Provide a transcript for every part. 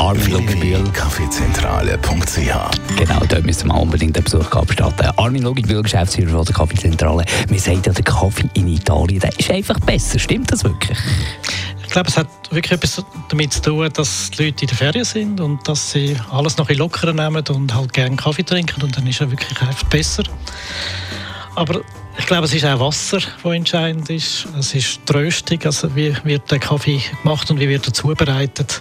Www.kaffeezentrale.ch Genau, dort müssen wir unbedingt einen Besuch abstatten. Armin Luginbühl, Geschäftsführer von der Kaffeezentrale. Wir sagen ja, der Kaffee in Italien, der ist einfach besser. Stimmt das wirklich? Ich glaube, es hat wirklich etwas damit zu tun, dass die Leute in der Ferien sind und dass sie alles noch ein bisschen lockerer nehmen und halt gerne Kaffee trinken und dann ist er wirklich einfach besser. Aber ich glaube, es ist auch Wasser, das entscheidend ist. Es ist die Röstung, also wie wird der Kaffee gemacht und wie wird er zubereitet.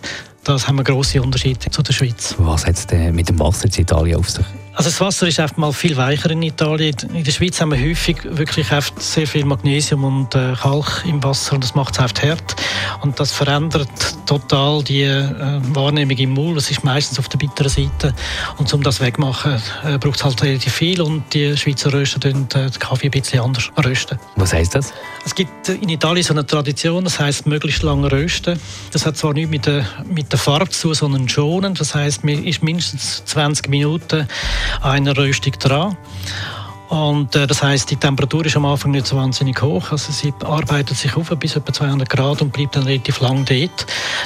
Das haben wir grosse Unterschiede zu der Schweiz. Was hat es denn mit dem Wasser in Italien auf sich? Also das Wasser ist einfach mal viel weicher in Italien. In der Schweiz haben wir häufig wirklich sehr viel Magnesium und äh, Kalk im Wasser und das macht es einfach hart. Und das verändert total die äh, Wahrnehmung im Maul. Das ist meistens auf der bitteren Seite. Und um das wegzumachen, äh, braucht es halt relativ viel und die Schweizer Röster tun den Kaffee ein bisschen anders rösten. Was heisst das? Es gibt in Italien so eine Tradition, das heißt möglichst lange rösten. Das hat zwar nichts mit der, mit der Farbe zu, sondern schonen. Das heißt, man ist mindestens 20 Minuten einer Röstung dran. Und äh, das heißt, die Temperatur ist am Anfang nicht so wahnsinnig hoch. Also sie arbeitet sich auf bis etwa 200 Grad und bleibt dann relativ lang dort.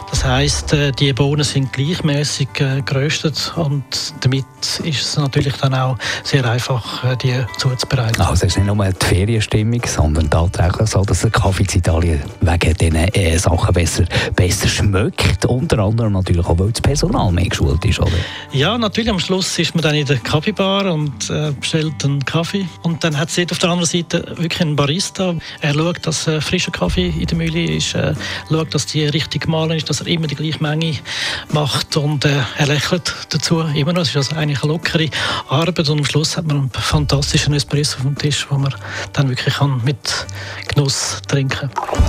Das heißt, äh, die Bohnen sind gleichmäßig äh, geröstet und damit ist es natürlich dann auch sehr einfach, äh, die zuzubereiten. Also es ist nicht nur die Ferienstimmung, sondern tatsächlich so, dass der Kaffee in Italien wegen diesen äh, Sachen besser, besser schmeckt. Unter anderem natürlich auch, weil das Personal mehr geschult ist, oder? Ja, natürlich. Am Schluss ist man dann in der Kaffeebar und äh, bestellt einen Kaffee. Und dann hat es auf der anderen Seite wirklich einen Barista. Er schaut, dass äh, frischer Kaffee in der Mühle ist, äh, schaut, dass die richtig gemahlen ist, dass er immer die gleiche Menge macht. Und äh, er lächelt dazu immer noch. Es ist also eigentlich eine lockere Arbeit. Und am Schluss hat man einen fantastischen Espresso auf dem Tisch, wo man dann wirklich kann mit Genuss trinken